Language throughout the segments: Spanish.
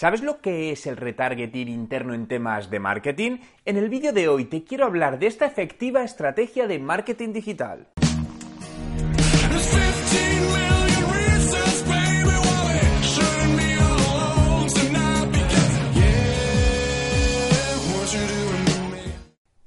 ¿Sabes lo que es el retargeting interno en temas de marketing? En el vídeo de hoy te quiero hablar de esta efectiva estrategia de marketing digital.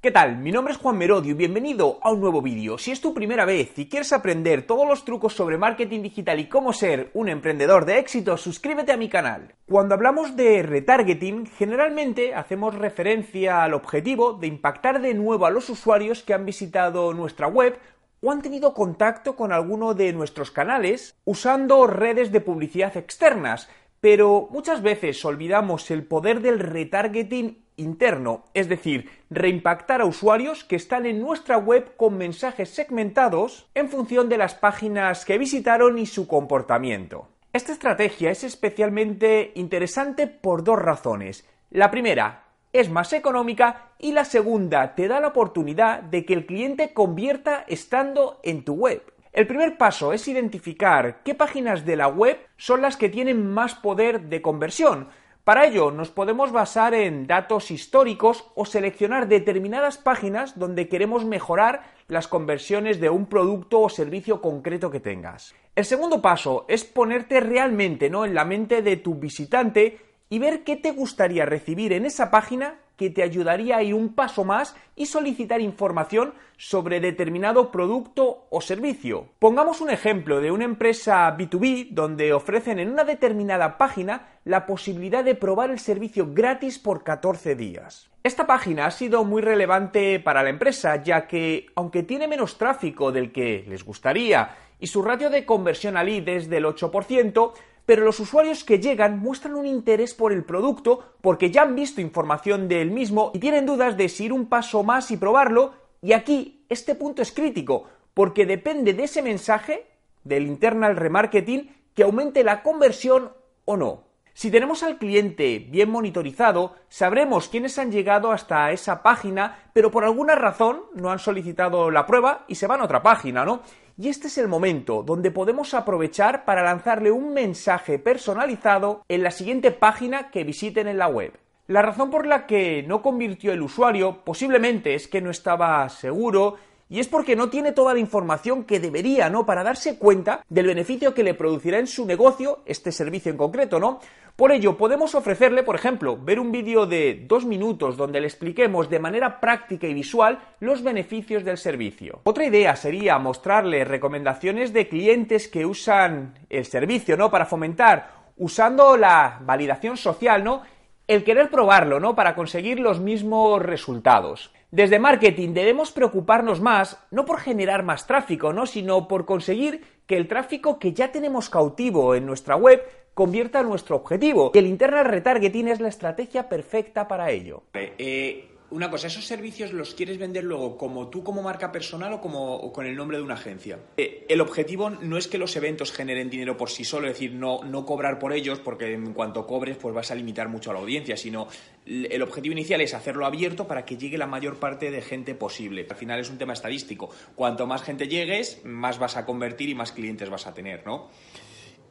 ¿Qué tal? Mi nombre es Juan Merodio y bienvenido a un nuevo vídeo. Si es tu primera vez y quieres aprender todos los trucos sobre marketing digital y cómo ser un emprendedor de éxito, suscríbete a mi canal. Cuando hablamos de retargeting, generalmente hacemos referencia al objetivo de impactar de nuevo a los usuarios que han visitado nuestra web o han tenido contacto con alguno de nuestros canales usando redes de publicidad externas, pero muchas veces olvidamos el poder del retargeting interno, es decir, reimpactar a usuarios que están en nuestra web con mensajes segmentados en función de las páginas que visitaron y su comportamiento. Esta estrategia es especialmente interesante por dos razones. La primera, es más económica y la segunda, te da la oportunidad de que el cliente convierta estando en tu web. El primer paso es identificar qué páginas de la web son las que tienen más poder de conversión. Para ello nos podemos basar en datos históricos o seleccionar determinadas páginas donde queremos mejorar las conversiones de un producto o servicio concreto que tengas. El segundo paso es ponerte realmente ¿no? en la mente de tu visitante y ver qué te gustaría recibir en esa página que te ayudaría a ir un paso más y solicitar información sobre determinado producto o servicio. Pongamos un ejemplo de una empresa B2B donde ofrecen en una determinada página la posibilidad de probar el servicio gratis por 14 días. Esta página ha sido muy relevante para la empresa ya que, aunque tiene menos tráfico del que les gustaría y su ratio de conversión al lead es del 8%, pero los usuarios que llegan muestran un interés por el producto porque ya han visto información del mismo y tienen dudas de si ir un paso más y probarlo, y aquí este punto es crítico, porque depende de ese mensaje, del internal remarketing, que aumente la conversión o no. Si tenemos al cliente bien monitorizado, sabremos quiénes han llegado hasta esa página, pero por alguna razón no han solicitado la prueba y se van a otra página, ¿no? Y este es el momento donde podemos aprovechar para lanzarle un mensaje personalizado en la siguiente página que visiten en la web. La razón por la que no convirtió el usuario posiblemente es que no estaba seguro y es porque no tiene toda la información que debería, ¿no? Para darse cuenta del beneficio que le producirá en su negocio este servicio en concreto, ¿no? Por ello, podemos ofrecerle, por ejemplo, ver un vídeo de dos minutos donde le expliquemos de manera práctica y visual los beneficios del servicio. Otra idea sería mostrarle recomendaciones de clientes que usan el servicio, ¿no? Para fomentar, usando la validación social, ¿no? El querer probarlo, ¿no? Para conseguir los mismos resultados. Desde marketing debemos preocuparnos más, no por generar más tráfico, ¿no? sino por conseguir que el tráfico que ya tenemos cautivo en nuestra web convierta nuestro objetivo. Y el internal retargeting es la estrategia perfecta para ello. Eh, una cosa, ¿esos servicios los quieres vender luego como tú como marca personal o como con el nombre de una agencia? Eh, el objetivo no es que los eventos generen dinero por sí solo, es decir, no, no cobrar por ellos porque en cuanto cobres pues vas a limitar mucho a la audiencia, sino el objetivo inicial es hacerlo abierto para que llegue la mayor parte de gente posible. Al final es un tema estadístico. Cuanto más gente llegues, más vas a convertir y más clientes vas a tener, ¿no?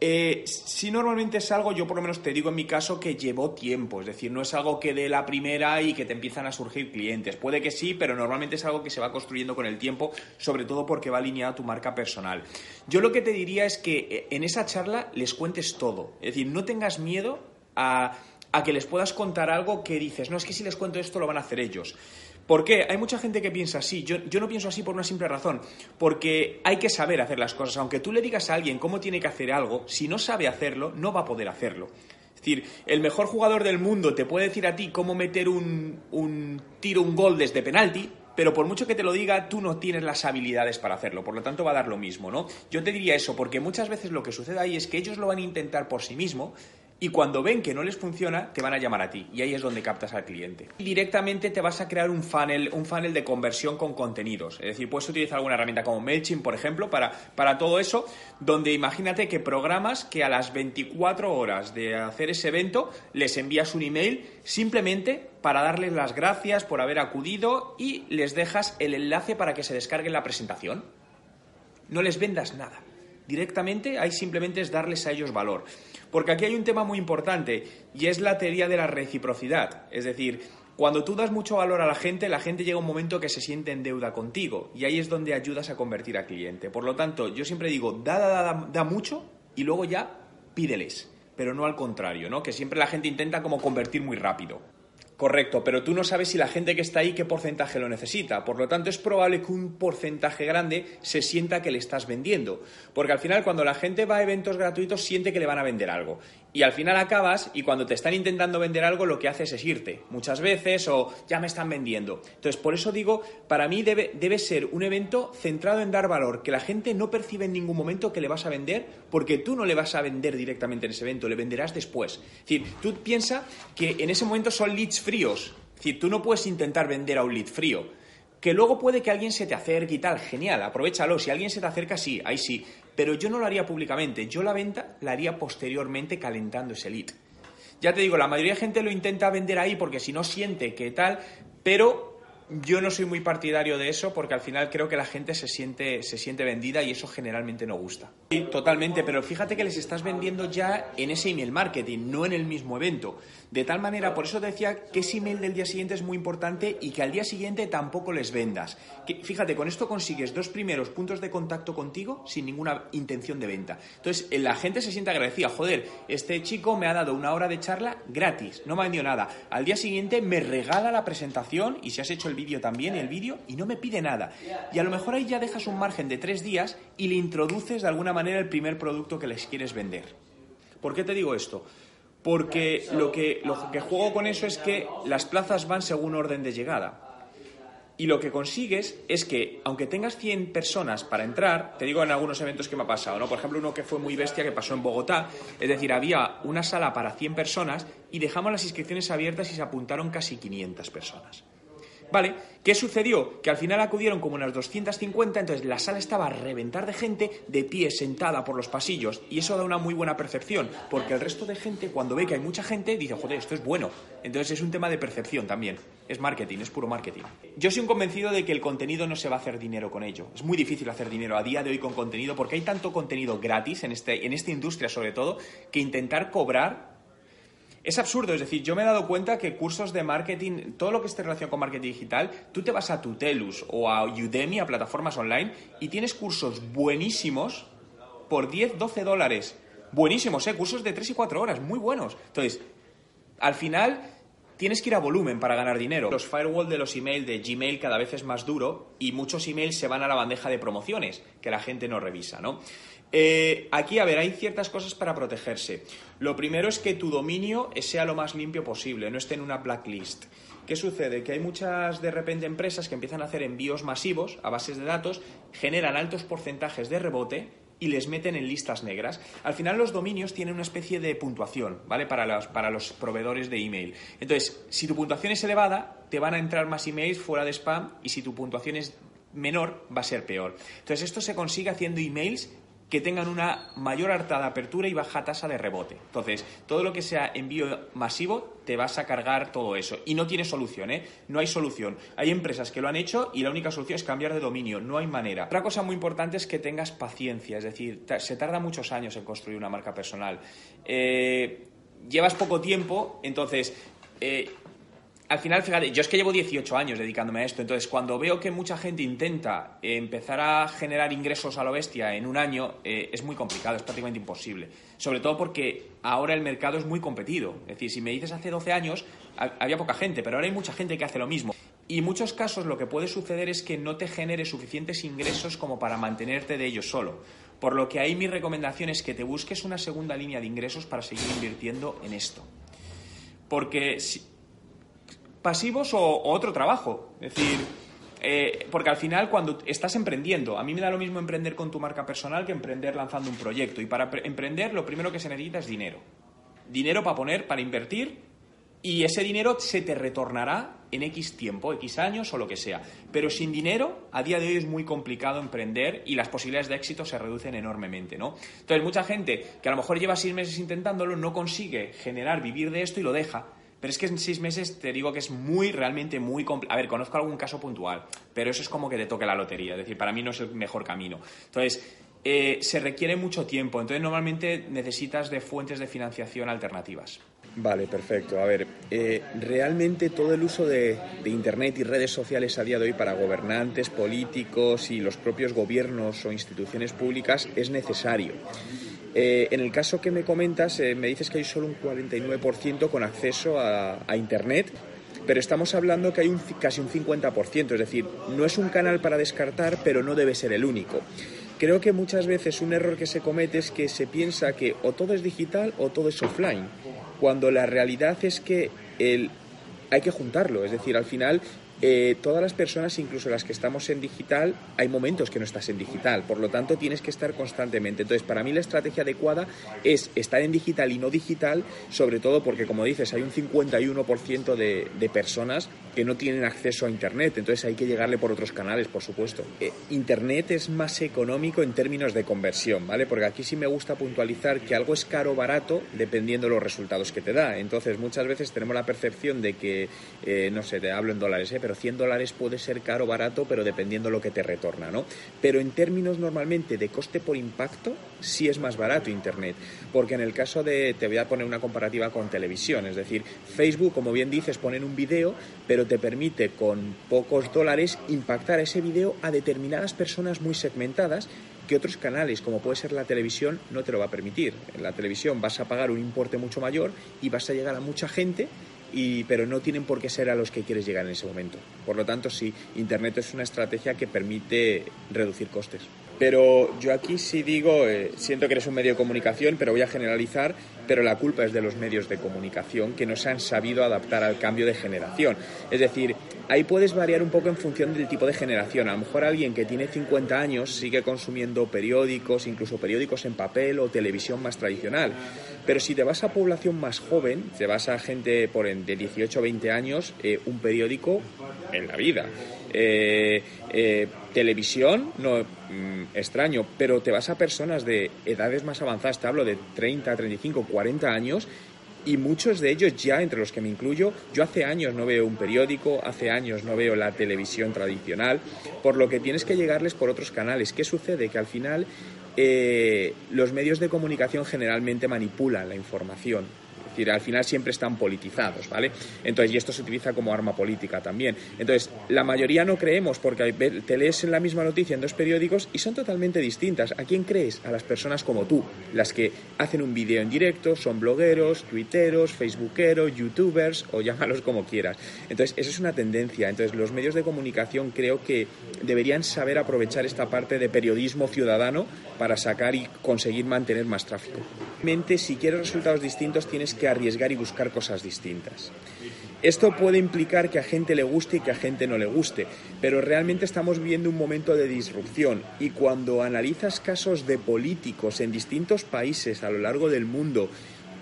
Eh, si normalmente es algo, yo por lo menos te digo en mi caso que llevó tiempo, es decir, no es algo que de la primera y que te empiezan a surgir clientes. Puede que sí, pero normalmente es algo que se va construyendo con el tiempo, sobre todo porque va alineado a tu marca personal. Yo lo que te diría es que eh, en esa charla les cuentes todo, es decir, no tengas miedo a, a que les puedas contar algo que dices, no, es que si les cuento esto lo van a hacer ellos. ¿Por qué? Hay mucha gente que piensa así. Yo, no pienso así por una simple razón. Porque hay que saber hacer las cosas. Aunque tú le digas a alguien cómo tiene que hacer algo, si no sabe hacerlo, no va a poder hacerlo. Es decir, el mejor jugador del mundo te puede decir a ti cómo meter un, un tiro, un gol desde penalti, pero por mucho que te lo diga, tú no tienes las habilidades para hacerlo, por lo tanto va a dar lo mismo, ¿no? Yo te diría eso, porque muchas veces lo que sucede ahí es que ellos lo van a intentar por sí mismos y cuando ven que no les funciona, te van a llamar a ti y ahí es donde captas al cliente. Y directamente te vas a crear un funnel, un funnel de conversión con contenidos. Es decir, puedes utilizar alguna herramienta como MailChimp, por ejemplo, para, para todo eso, donde imagínate que programas que a las 24 horas de hacer ese evento les envías un email simplemente para darles las gracias por haber acudido y les dejas el enlace para que se descarguen la presentación. No les vendas nada directamente, ahí simplemente es darles a ellos valor. Porque aquí hay un tema muy importante y es la teoría de la reciprocidad. Es decir, cuando tú das mucho valor a la gente, la gente llega un momento que se siente en deuda contigo y ahí es donde ayudas a convertir a cliente. Por lo tanto, yo siempre digo, da, da, da, da mucho y luego ya pídeles, pero no al contrario, ¿no? Que siempre la gente intenta como convertir muy rápido. Correcto, pero tú no sabes si la gente que está ahí qué porcentaje lo necesita. Por lo tanto, es probable que un porcentaje grande se sienta que le estás vendiendo. Porque al final, cuando la gente va a eventos gratuitos, siente que le van a vender algo. Y al final acabas y cuando te están intentando vender algo, lo que haces es irte. Muchas veces o ya me están vendiendo. Entonces, por eso digo, para mí debe, debe ser un evento centrado en dar valor, que la gente no percibe en ningún momento que le vas a vender, porque tú no le vas a vender directamente en ese evento, le venderás después. Es decir, tú piensas que en ese momento son leads fríos. Es decir, tú no puedes intentar vender a un lead frío. Que luego puede que alguien se te acerque y tal, genial, aprovechalo. Si alguien se te acerca, sí, ahí sí. Pero yo no lo haría públicamente. Yo la venta la haría posteriormente calentando ese lead. Ya te digo, la mayoría de gente lo intenta vender ahí porque si no siente que tal, pero yo no soy muy partidario de eso porque al final creo que la gente se siente, se siente vendida y eso generalmente no gusta. Sí, totalmente, pero fíjate que les estás vendiendo ya en ese email marketing, no en el mismo evento. De tal manera, por eso decía que ese email del día siguiente es muy importante y que al día siguiente tampoco les vendas. Que, fíjate, con esto consigues dos primeros puntos de contacto contigo sin ninguna intención de venta. Entonces, la gente se siente agradecida. Joder, este chico me ha dado una hora de charla gratis, no me ha vendido nada. Al día siguiente me regala la presentación y si has hecho el vídeo también, el vídeo, y no me pide nada. Y a lo mejor ahí ya dejas un margen de tres días y le introduces de alguna manera el primer producto que les quieres vender. ¿Por qué te digo esto? porque lo que, lo que juego con eso es que las plazas van según orden de llegada. Y lo que consigues es que, aunque tengas 100 personas para entrar, te digo en algunos eventos que me ha pasado, ¿no? Por ejemplo, uno que fue muy bestia que pasó en Bogotá, es decir, había una sala para 100 personas y dejamos las inscripciones abiertas y se apuntaron casi 500 personas. ¿Vale? ¿Qué sucedió? Que al final acudieron como unas 250, entonces la sala estaba a reventar de gente de pie, sentada por los pasillos, y eso da una muy buena percepción, porque el resto de gente, cuando ve que hay mucha gente, dice, joder, esto es bueno. Entonces es un tema de percepción también. Es marketing, es puro marketing. Yo soy un convencido de que el contenido no se va a hacer dinero con ello. Es muy difícil hacer dinero a día de hoy con contenido, porque hay tanto contenido gratis en, este, en esta industria sobre todo, que intentar cobrar es absurdo, es decir, yo me he dado cuenta que cursos de marketing, todo lo que esté relacionado con marketing digital, tú te vas a Tutelus o a Udemy, a plataformas online, y tienes cursos buenísimos por 10, 12 dólares. Buenísimos, ¿eh? Cursos de 3 y 4 horas, muy buenos. Entonces, al final tienes que ir a volumen para ganar dinero. Los firewall de los emails de Gmail cada vez es más duro y muchos emails se van a la bandeja de promociones que la gente no revisa, ¿no? Eh, aquí, a ver, hay ciertas cosas para protegerse. Lo primero es que tu dominio sea lo más limpio posible, no esté en una blacklist. ¿Qué sucede? Que hay muchas, de repente, empresas que empiezan a hacer envíos masivos a bases de datos, generan altos porcentajes de rebote y les meten en listas negras. Al final los dominios tienen una especie de puntuación, ¿vale? Para los, para los proveedores de email. Entonces, si tu puntuación es elevada, te van a entrar más emails fuera de spam y si tu puntuación es menor, va a ser peor. Entonces, esto se consigue haciendo emails que tengan una mayor harta de apertura y baja tasa de rebote. Entonces, todo lo que sea envío masivo, te vas a cargar todo eso. Y no tiene solución, ¿eh? No hay solución. Hay empresas que lo han hecho y la única solución es cambiar de dominio. No hay manera. Otra cosa muy importante es que tengas paciencia. Es decir, se tarda muchos años en construir una marca personal. Eh, llevas poco tiempo, entonces... Eh, al final, fíjate, yo es que llevo 18 años dedicándome a esto, entonces cuando veo que mucha gente intenta empezar a generar ingresos a lo bestia en un año, eh, es muy complicado, es prácticamente imposible. Sobre todo porque ahora el mercado es muy competido. Es decir, si me dices hace 12 años, había poca gente, pero ahora hay mucha gente que hace lo mismo. Y en muchos casos lo que puede suceder es que no te genere suficientes ingresos como para mantenerte de ellos solo. Por lo que ahí mi recomendación es que te busques una segunda línea de ingresos para seguir invirtiendo en esto. Porque si, pasivos o, otro trabajo. Es decir, eh, porque al final cuando estás emprendiendo, a mí me da lo mismo emprender con tu marca personal que emprender lanzando un proyecto. Y para emprender lo primero que se necesita es dinero. Dinero para poner, para invertir y ese dinero se te retornará en X tiempo, X años o lo que sea. Pero sin dinero, a día de hoy es muy complicado emprender y las posibilidades de éxito se reducen enormemente, ¿no? Entonces, mucha gente que a lo mejor lleva seis meses intentándolo no consigue generar, vivir de esto y lo deja. Pero es que en seis meses te digo que es muy, realmente muy complicado. A ver, conozco algún caso puntual, pero eso es como que te toque la lotería. Es decir, para mí no es el mejor camino. Entonces, eh, se requiere mucho tiempo. Entonces, normalmente necesitas de fuentes de financiación alternativas. Vale, perfecto. A ver, eh, realmente todo el uso de, Internet y redes sociales a día de hoy para gobernantes, políticos y los propios gobiernos o instituciones públicas es necesario. Eh, en el caso que me comentas, me dices que hay solo un 49% con acceso a, a Internet pero estamos hablando que hay un, casi un 50%, es decir, no es un canal para descartar, pero no debe ser el único. Creo que muchas veces un error que se comete es que se piensa que o todo es digital o todo es offline, cuando la realidad es que el, hay que juntarlo, es decir, al final eh, todas las personas, incluso las que estamos en digital, hay momentos que no estás en digital, por lo tanto tienes que estar constantemente. Entonces, para mí la estrategia adecuada es estar en digital y no digital, sobre todo porque, como dices, hay un 51% de, de personas que no tienen acceso a Internet, entonces hay que llegarle por otros canales, por supuesto. Eh, Internet es más económico en términos de conversión, ¿vale? Porque aquí sí me gusta puntualizar que algo es caro o barato dependiendo de los resultados que te da. Entonces, muchas veces tenemos la percepción de que, eh, no sé, te hablo en dólares, ¿eh? pero 100 dólares puede ser caro o barato, pero dependiendo lo que te retorna, ¿no? Pero en términos normalmente de coste por impacto, sí es más barato Internet, porque en el caso de, te voy a poner una comparativa con televisión, es decir, Facebook, como bien dices, ponen un video, pero te permite con pocos dólares impactar ese video a determinadas personas muy segmentadas que otros canales, como puede ser la televisión, no te lo va a permitir. En la televisión vas a pagar un importe mucho mayor y vas a llegar a mucha gente pero no tienen por qué ser a los que quieres llegar en ese momento. Por lo tanto, sí, Internet es una estrategia que permite reducir costes. Pero yo aquí sí digo, eh, siento que eres un medio de comunicación, pero voy a generalizar, pero la culpa es de los medios de comunicación que no se han sabido adaptar al cambio de generación. Es decir, ahí puedes variar un poco en función del tipo de generación. A lo mejor alguien que tiene 50 años sigue consumiendo periódicos, incluso periódicos en papel o televisión más tradicional. Pero si te vas a población más joven, te vas a gente por de 18 o 20 años, eh, un periódico en la vida. Eh, eh, televisión, no mm, extraño, pero te vas a personas de edades más avanzadas, te hablo de 30, 35, 40 años, y muchos de ellos ya, entre los que me incluyo, yo hace años no veo un periódico, hace años no veo la televisión tradicional, por lo que tienes que llegarles por otros canales. ¿Qué sucede? Que al final eh, los medios de comunicación generalmente manipulan la información decir, al final siempre están politizados, ¿vale? Entonces, y esto se utiliza como arma política también. Entonces, la mayoría no creemos porque te lees en la misma noticia en dos periódicos y son totalmente distintas. ¿A quién crees? A las personas como tú, las que hacen un vídeo en directo, son blogueros, twitteros, facebookeros, youtubers o llámalos como quieras. Entonces, eso es una tendencia. Entonces, los medios de comunicación creo que deberían saber aprovechar esta parte de periodismo ciudadano para sacar y conseguir mantener más tráfico. Si quieres resultados distintos, tienes que arriesgar y buscar cosas distintas. Esto puede implicar que a gente le guste y que a gente no le guste, pero realmente estamos viviendo un momento de disrupción y cuando analizas casos de políticos en distintos países a lo largo del mundo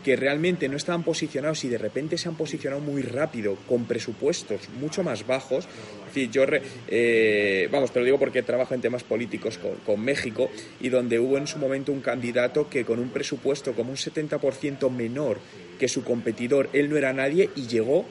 que realmente no estaban posicionados y de repente se han posicionado muy rápido con presupuestos mucho más bajos. Es decir, yo, eh, vamos, te lo digo porque trabajo en temas políticos con, con, México y donde hubo en su momento un candidato que con un presupuesto como un 70% menor que su competidor, él no era nadie y llegó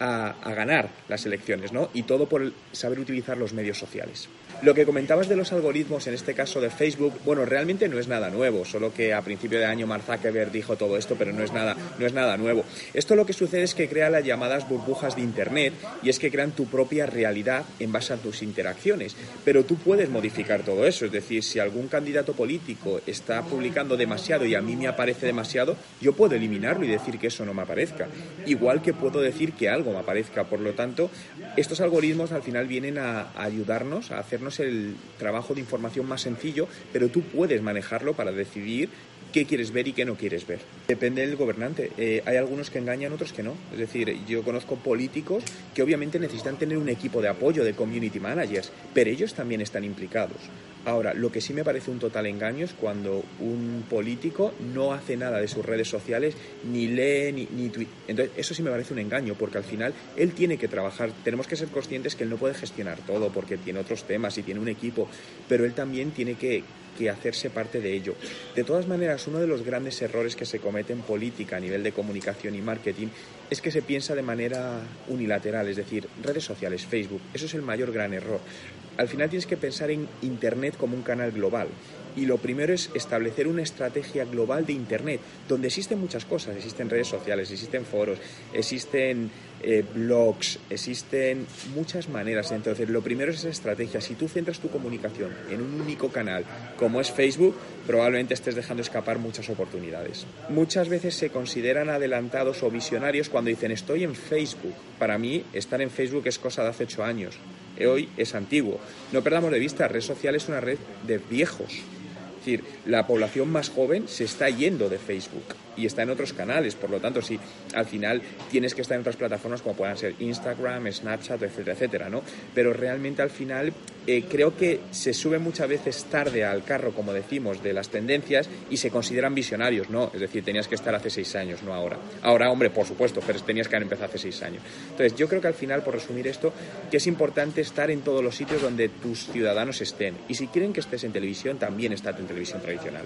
a, a ganar las elecciones, ¿no? Y todo por saber utilizar los medios sociales. Lo que comentabas de los algoritmos, en este caso de Facebook, bueno, realmente no es nada nuevo, solo que a principio de año Mark Zuckerberg dijo todo esto, pero no es nada, no es nada nuevo. Esto lo que sucede es que crea las llamadas burbujas de Internet y es que crean tu propia realidad en base a tus interacciones. Pero tú puedes modificar todo eso, es decir, si algún candidato político está publicando demasiado y a mí me aparece demasiado, yo puedo eliminarlo y decir que eso no me aparezca. Igual que puedo decir que algo me aparezca. Por lo tanto, estos algoritmos al final vienen a ayudarnos a hacernos el trabajo de información más sencillo, pero tú puedes manejarlo para decidir qué quieres ver y qué no quieres ver. Depende del gobernante. Eh, hay algunos que engañan, otros que no. Es decir, yo conozco políticos que obviamente necesitan tener un equipo de apoyo de community managers, pero ellos también están implicados. Ahora, lo que sí me parece un total engaño es cuando un político no hace nada de sus redes sociales, ni lee, ni, ni Entonces, eso sí me parece un engaño, porque al final él tiene que trabajar. Tenemos que ser conscientes que él no puede gestionar todo, porque tiene otros temas y tiene un equipo, pero él también tiene que, que hacerse parte de ello. De todas maneras, uno de los grandes errores que se comete en política a nivel de comunicación y marketing es que se piensa de manera unilateral, es decir, redes sociales, Facebook, eso es el mayor gran error. Al final tienes que pensar en Internet como un canal global Y lo primero es establecer una estrategia global de Internet, donde existen muchas cosas, existen redes sociales, existen foros, existen eh, blogs, existen muchas maneras. Entonces, lo primero es esa estrategia. Si tú centras tu comunicación en un único canal, como es Facebook, probablemente estés dejando escapar muchas oportunidades. Muchas veces se consideran adelantados o visionarios cuando dicen estoy en Facebook. Para mí, estar en Facebook es cosa de hace ocho años. Hoy es antiguo. No perdamos de vista, red social es una red de viejos. Es decir, la población más joven se está yendo de Facebook y está en otros canales. Por lo tanto, si al final tienes que estar en otras plataformas como puedan ser Instagram, Snapchat, etcétera, etcétera, ¿no? Pero realmente al final eh, creo que se sube muchas veces tarde al carro, como decimos, de las tendencias y se consideran visionarios, ¿no? Es decir, tenías que estar hace seis años, no ahora. Ahora, hombre, por supuesto, pero tenías que haber empezado hace seis años. Entonces, yo creo que al final, por resumir esto, que es importante estar en todos los sitios donde tus ciudadanos estén. Y si quieren que estés en televisión, también estate en televisión tradicional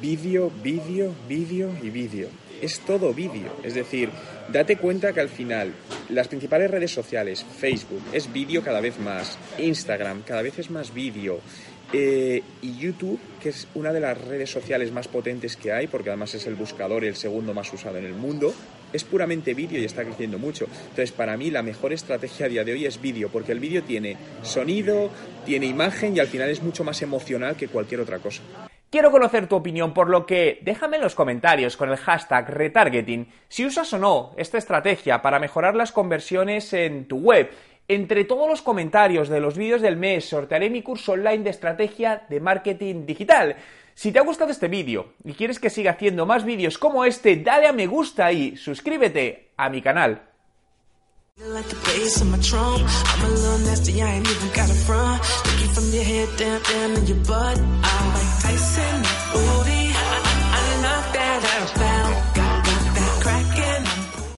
vídeo, vídeo, vídeo y vídeo. Es todo vídeo. Es decir, date cuenta que al final las principales redes sociales, Facebook, es vídeo cada vez más, Instagram cada vez es más vídeo. Eh, y YouTube, que es una de las redes sociales más potentes que hay, porque además es el buscador y el segundo más usado en el mundo, es puramente vídeo y está creciendo mucho. Entonces, para mí la mejor estrategia a día de hoy es vídeo, porque el vídeo tiene sonido, tiene imagen y al final es mucho más emocional que cualquier otra cosa. Quiero conocer tu opinión, por lo que déjame en los comentarios con el hashtag retargeting si usas o no esta estrategia para mejorar las conversiones en tu web. Entre todos los comentarios de los vídeos del mes sortearé mi curso online de estrategia de marketing digital. Si te ha gustado este vídeo y quieres que siga haciendo más vídeos como este, dale a me gusta y suscríbete a mi canal. Like the bass on my trunk. I'm a little nasty, I ain't even got a front. Looking from your head down, down in your butt. I'm like Tyson, booty.